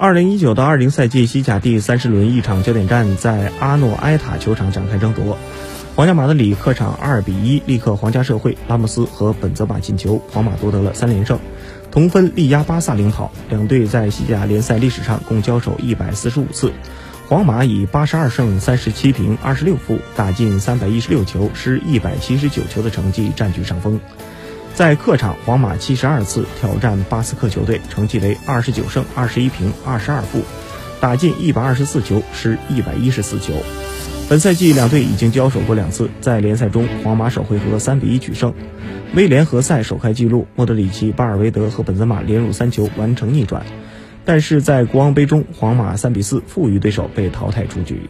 二零一九到二零赛季西甲第三十轮一场焦点战在阿诺埃塔球场展开争夺。皇家马德里客场二比一力克皇家社会，拉莫斯和本泽马进球，皇马夺得了三连胜，同分力压巴萨领跑。两队在西甲联赛历史上共交手一百四十五次，皇马以八十二胜三十七平二十六负，打进三百一十六球，失一百七十九球的成绩占据上风。在客场，皇马七十二次挑战巴斯克球队，成绩为二十九胜二十一平二十二负，打进一百二十四球，失一百一十四球。本赛季两队已经交手过两次，在联赛中，皇马首回合三比一取胜，威廉何塞首开纪录，莫德里奇、巴尔韦德和本泽马连入三球完成逆转。但是在国王杯中，皇马三比四负于对手，被淘汰出局。